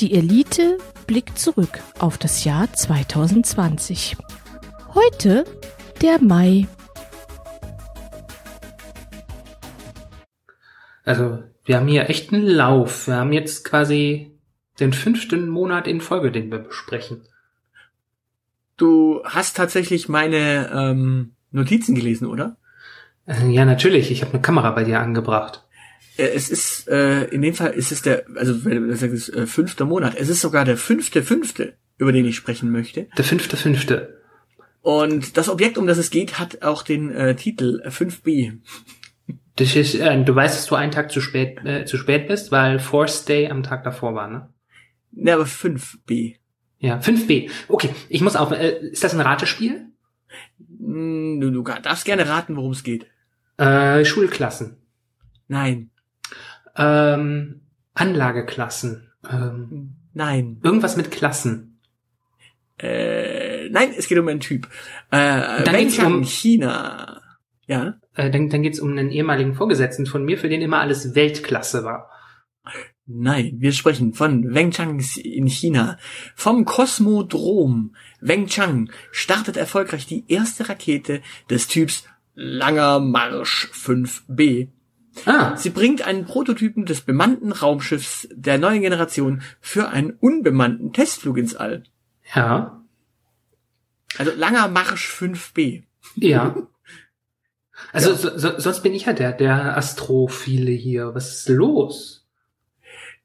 Die Elite blickt zurück auf das Jahr 2020. Heute der Mai. Also, wir haben hier echt einen Lauf. Wir haben jetzt quasi den fünften Monat in Folge, den wir besprechen. Du hast tatsächlich meine ähm, Notizen gelesen, oder? Äh, ja, natürlich. Ich habe eine Kamera bei dir angebracht. Äh, es ist, äh, in dem Fall ist es der, also wenn du sagst, äh, fünfte Monat. Es ist sogar der fünfte, fünfte, über den ich sprechen möchte. Der fünfte, fünfte. Und das Objekt, um das es geht, hat auch den äh, Titel 5b. Das ist, äh, du weißt, dass du einen Tag zu spät, äh, zu spät bist, weil Force Day am Tag davor war, ne? Ne, aber 5b. Ja, 5b. Okay, ich muss auf. Äh, ist das ein Ratespiel? Hm, Du, du darfst gerne raten, worum es geht. Äh, Schulklassen. Nein. Ähm, Anlageklassen. Ähm, Nein. irgendwas mit Klassen. Äh, nein, es geht um einen Typ. Äh, Dann geht's um- China. Ja. Äh, dann dann geht's um einen ehemaligen Vorgesetzten von mir, für den immer alles Weltklasse war. Nein, wir sprechen von Wengchang in China. Vom Kosmodrom. Wengchang startet erfolgreich die erste Rakete des Typs Langer Marsch 5B. Ah, Sie bringt einen Prototypen des bemannten Raumschiffs der neuen Generation für einen unbemannten Testflug ins All. ja, Also Langer Marsch 5B. ja. Also so, so, sonst bin ich ja der, der Astrophile hier. Was ist los?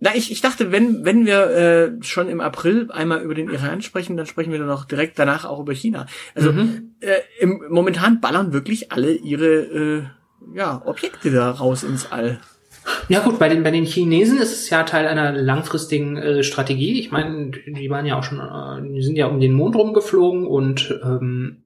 Na, ich, ich dachte, wenn, wenn wir äh, schon im April einmal über den Iran sprechen, dann sprechen wir dann auch direkt danach auch über China. Also Mhm. äh, im, momentan ballern wirklich alle ihre äh, ja, Objekte da raus ins All. Ja gut, bei den bei den Chinesen ist es ja Teil einer langfristigen äh, Strategie. Ich meine, die waren ja auch schon, äh, die sind ja um den Mond rumgeflogen und ähm,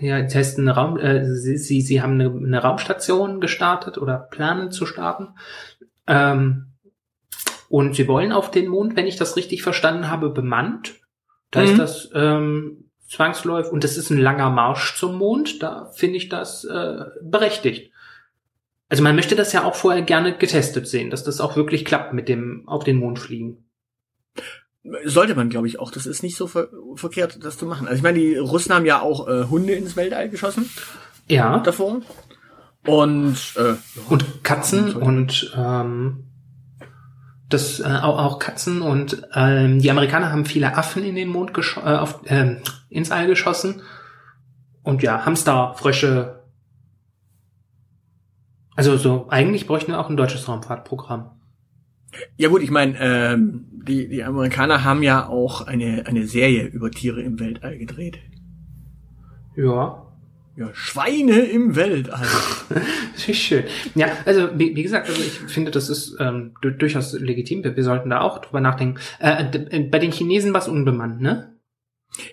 ja, testen eine Raum, äh, sie, sie, sie haben eine, eine Raumstation gestartet oder planen zu starten. Ähm, und sie wollen auf den Mond, wenn ich das richtig verstanden habe, bemannt. Da Mhm. ist das ähm, zwangsläufig und das ist ein langer Marsch zum Mond. Da finde ich das äh, berechtigt. Also man möchte das ja auch vorher gerne getestet sehen, dass das auch wirklich klappt mit dem auf den Mond fliegen. Sollte man, glaube ich, auch. Das ist nicht so ver verkehrt, das zu machen. Also ich meine, die Russen haben ja auch äh, Hunde ins Weltall geschossen Ja. davor. Und äh, Und Katzen Ja, und ähm, das äh, auch, auch Katzen und ähm, die Amerikaner haben viele Affen in den Mond äh, auf, ähm, ins All geschossen und ja Hamster, Frösche. Also so eigentlich bräuchten wir auch ein deutsches Raumfahrtprogramm. ja gut, ich meine, ähm, die, die Amerikaner haben ja auch eine, eine Serie über Tiere im Weltall gedreht. Ja, Ja, Schweine im Weltall. Das ist schön. Ja, also wie, wie gesagt, also ich finde, das ist ähm, du- durchaus legitim. Wir, wir sollten da auch drüber nachdenken. Äh, d- bei den Chinesen war es unbemannt, ne?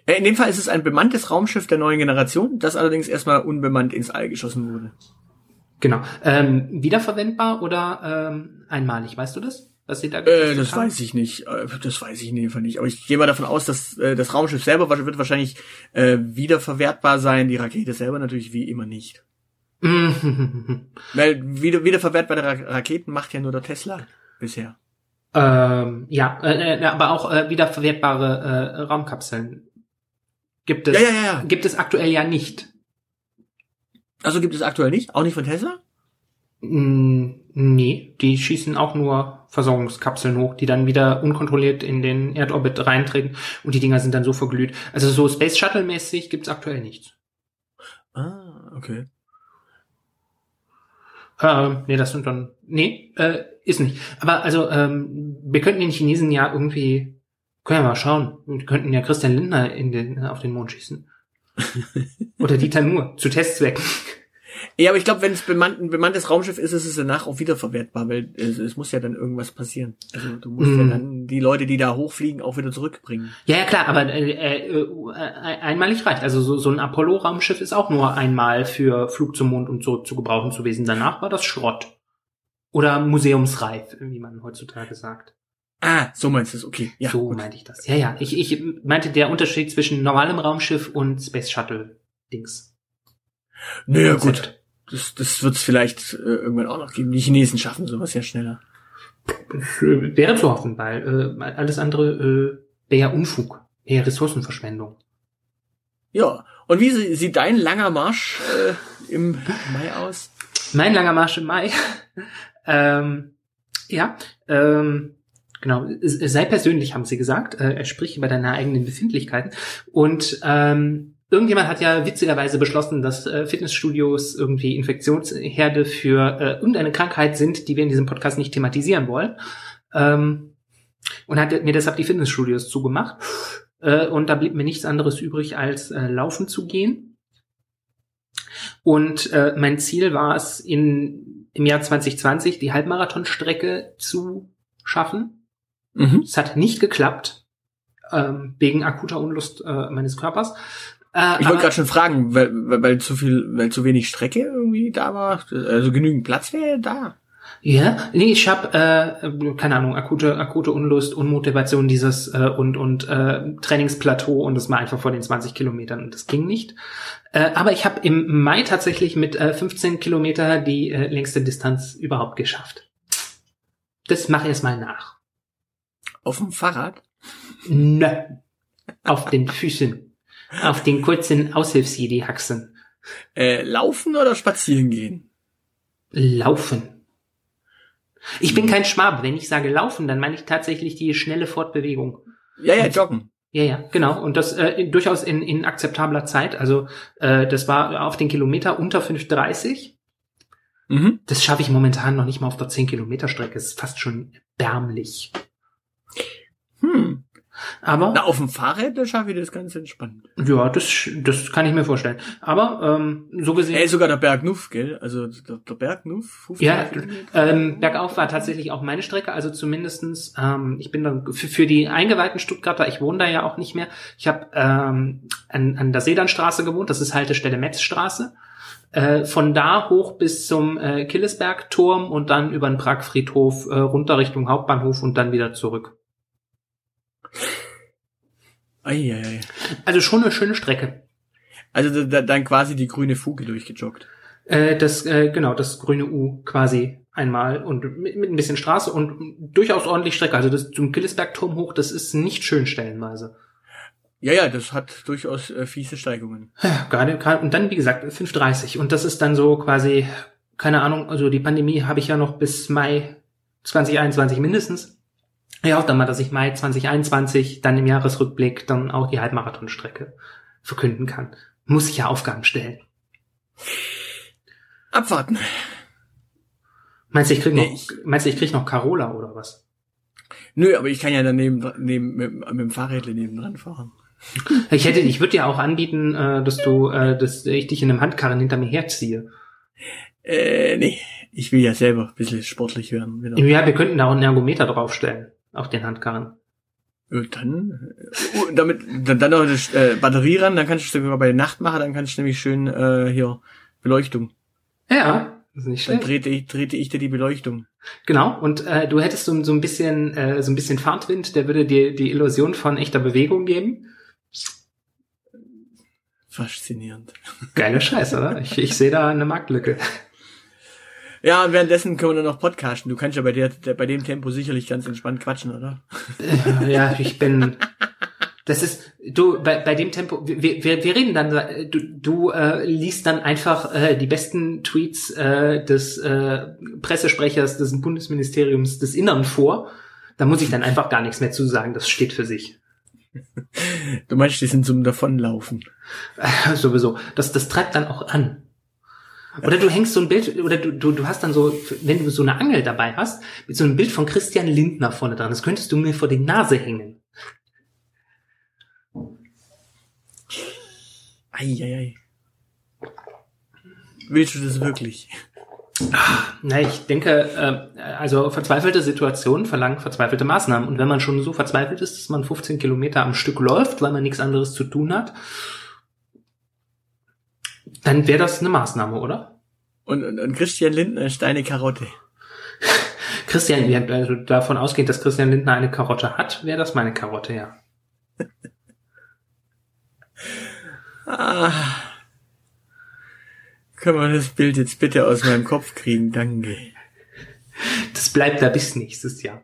Äh, In dem Fall ist es ein bemanntes Raumschiff der neuen Generation, das allerdings erstmal unbemannt ins All geschossen wurde. Genau. Ähm, wiederverwendbar oder ähm, einmalig, weißt du das? Was sie da Äh, das haben? weiß ich nicht. Äh, Das weiß ich in dem Fall nicht. Aber ich gehe mal davon aus, dass äh, das Raumschiff selber wird wahrscheinlich äh, wiederverwertbar sein. Die Rakete selber natürlich wie immer nicht. Weil wieder, wiederverwertbare Ra Raketen macht ja nur der Tesla bisher. ähm, ja, äh, äh, aber auch äh, wiederverwertbare äh, Raumkapseln gibt es. Ja, ja, ja. Gibt es aktuell ja nicht. Also gibt es aktuell nicht? Auch nicht von Tesla? Mm, nee, die schießen auch nur Versorgungskapseln hoch, die dann wieder unkontrolliert in den Erdorbit reintreten und die Dinger sind dann so verglüht. Also so Space Shuttle mäßig gibt's aktuell nichts. Ah, okay. Ähm, nee, das sind dann. Nee, äh, ist nicht. Aber also, ähm, wir könnten den Chinesen ja irgendwie. Können wir mal schauen. Wir könnten ja Christian Lindner in den, auf den Mond schießen. Oder Dieter Nuhr, zu Testzwecken. Ja, aber ich glaube, wenn es bemannt, ein bemanntes Raumschiff ist, ist es danach auch wiederverwertbar, weil es, es muss ja dann irgendwas passieren. Also du musst ja Mhm. dann die Leute, die da hochfliegen, auch wieder zurückbringen. Ja, ja, klar, aber äh, äh, äh, einmalig reicht. Also so, so ein Apollo-Raumschiff ist auch nur einmal für Flug zum Mond und so zu gebrauchen zu gewesen. Danach war das Schrott. Oder museumsreif, wie man heutzutage sagt. Ah, so meinst du es, okay. Ja, so gut. meinte ich das. Ja, ja. Ich, ich meinte der Unterschied zwischen normalem Raumschiff und Space Shuttle Dings. Naja, Konzept. gut. Das, das wird es vielleicht äh, irgendwann auch noch geben. Die Chinesen schaffen sowas ja schneller. Äh, wäre zu hoffen, weil äh, alles andere äh, wäre Unfug, wäre Ressourcenverschwendung. Ja, und wie sie- sieht dein langer Marsch äh, im Mai aus? Mein langer Marsch im Mai. ähm, ja, ähm, genau. Sei persönlich, haben sie gesagt. Äh, sprich über deine eigenen Befindlichkeiten. Und ähm, irgendjemand hat ja witzigerweise beschlossen, dass äh, Fitnessstudios irgendwie Infektionsherde für äh, irgendeine Krankheit sind, die wir in diesem Podcast nicht thematisieren wollen. Ähm, und hat mir deshalb die Fitnessstudios zugemacht. Äh, und da blieb mir nichts anderes übrig, als äh, laufen zu gehen. Und äh, mein Ziel war es, in, im Jahr 2020 die Halbmarathonstrecke zu schaffen. Mhm. Es hat nicht geklappt, ähm, wegen akuter Unlust äh, meines Körpers. Äh, Ich wollte gerade schon fragen, weil, weil, weil zu viel, weil zu wenig Strecke irgendwie da war. Also genügend Platz wäre da. Ja, nee, ich habe äh, keine Ahnung, akute akute Unlust, Unmotivation dieses äh, und und äh, Trainingsplateau und das war einfach vor den 20 Kilometern und das ging nicht. Äh, aber ich habe im Mai tatsächlich mit äh, 15 Kilometer die äh, längste Distanz überhaupt geschafft. Das mache ich erst mal nach. Auf dem Fahrrad. Nö. Auf den Füßen. Auf den kurzen Aushilfsjedi-Haxen. Äh, laufen oder spazieren gehen? Laufen. Ich bin kein Schwabe. Wenn ich sage laufen, dann meine ich tatsächlich die schnelle Fortbewegung. Ja, ja, joggen. Ja, ja, genau. Und das äh, durchaus in, in akzeptabler Zeit. Also äh, das war auf den Kilometer unter 5,30. Mhm. Das schaffe ich momentan noch nicht mal auf der 10 Kilometer Strecke. Das ist fast schon erbärmlich. Aber Na, auf dem Fahrrad, da schaffe ich das ganz entspannt. ja, das, das kann ich mir vorstellen. Aber ähm, so gesehen. Ey, sogar der Berg Nuff, gell? Also der, der Berg Nuff. 15 Ja, ähm, bergauf war tatsächlich auch meine Strecke, also zumindestens, ähm, ich bin dann für, für die eingeweihten Stuttgarter, ich wohne da ja auch nicht mehr, ich habe ähm, an, an der Sedanstraße gewohnt, das ist Haltestelle Metzstraße, äh, von da hoch bis zum äh, Killesbergturm und dann über den Pragfriedhof äh, runter Richtung Hauptbahnhof und dann wieder zurück. Ei, ei, ei. Also schon eine schöne Strecke. Also da, da, dann quasi die grüne Fuge durchgejoggt. Äh, das, äh, genau, das grüne U quasi einmal und mit, mit ein bisschen Straße und durchaus ordentlich Strecke. Also das zum Killesbergturm hoch, das ist nicht schön stellenweise. Ja, ja, das hat durchaus äh, fiese Steigungen. Ja, gerade, gerade, und dann, wie gesagt, 5,30. Und das ist dann so quasi, keine Ahnung, also die Pandemie habe ich ja noch bis Mai 2021 mindestens. Ich hoffe dann mal, dass ich Mai 2021 dann im Jahresrückblick dann auch die Halbmarathonstrecke verkünden kann. Muss ich ja Aufgaben stellen. Abwarten. Meinst du, ich krieg noch, Nee, ich- meinst du, ich krieg noch Carola oder was? Nö, aber ich kann ja daneben neben, mit, mit dem Fahrrad nebendran fahren. Ich hätte, ich würde dir auch anbieten, äh, dass du, äh, dass ich dich in einem Handkarren hinter mir herziehe. Äh, nee. Ich will ja selber ein bisschen sportlich werden. Wieder. Ja, wir könnten da auch einen Ergometer draufstellen auf den Handkarren. Dann, äh, uh, damit, dann, dann noch das, äh, Batterie ran, dann kannst du sogar bei der Nacht machen, dann kannst du nämlich schön, äh, hier, Beleuchtung. Ja, das ist nicht Dann schlecht. drehte ich, drehte ich dir die Beleuchtung. Genau, und äh, du hättest so, so ein bisschen äh, so ein bisschen Fahrtwind, der würde dir die Illusion von echter Bewegung geben. Faszinierend. Geile Scheiße, oder? Ich, ich sehe da eine Marktlücke. Ja, und währenddessen können wir nur noch podcasten. Du kannst ja bei der, bei dem Tempo sicherlich ganz entspannt quatschen, oder? Äh, ja, ich bin. Das ist du bei, bei dem Tempo. Wir, wir, wir reden dann. Du, du äh, liest dann einfach äh, die besten Tweets äh, des äh, Pressesprechers des Bundesministeriums des Innern vor. Da muss ich dann einfach gar nichts mehr zu sagen. Das steht für sich. Du meinst, die sind zum Davonlaufen. Äh, Sowieso. Das, das treibt dann auch an. Oder du hängst so ein Bild, oder du, du, du hast dann so, wenn du so eine Angel dabei hast, mit so einem Bild von Christian Lindner vorne dran, das könntest du mir vor die Nase hängen. Eieiei. Willst du das wirklich? Na, ich denke, äh, also verzweifelte Situationen verlangen verzweifelte Maßnahmen. Und wenn man schon so verzweifelt ist, dass man 15 Kilometer am Stück läuft, weil man nichts anderes zu tun hat, dann wäre das eine Maßnahme, oder? Und, und, und Christian Lindner ist deine Karotte. Christian, ja, also davon ausgehend, dass Christian Lindner eine Karotte hat, wäre das meine Karotte, ja. Ah. Können wir das Bild jetzt bitte aus meinem Kopf kriegen? Danke. Das bleibt da bis nächstes Jahr.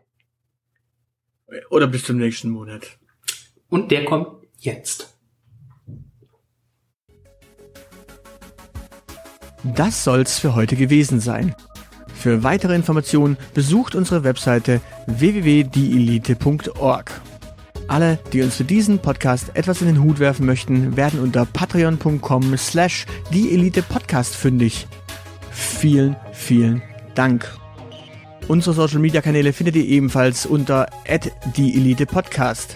Oder bis zum nächsten Monat. Und der kommt jetzt. Das soll's für heute gewesen sein. Für weitere Informationen besucht unsere Webseite www.dielite.org. Alle, die uns für diesen Podcast etwas in den Hut werfen möchten, werden unter patreon.com slash dieelitepodcast fündig. Vielen, vielen Dank. Unsere Social Media Kanäle findet ihr ebenfalls unter dieelitepodcast.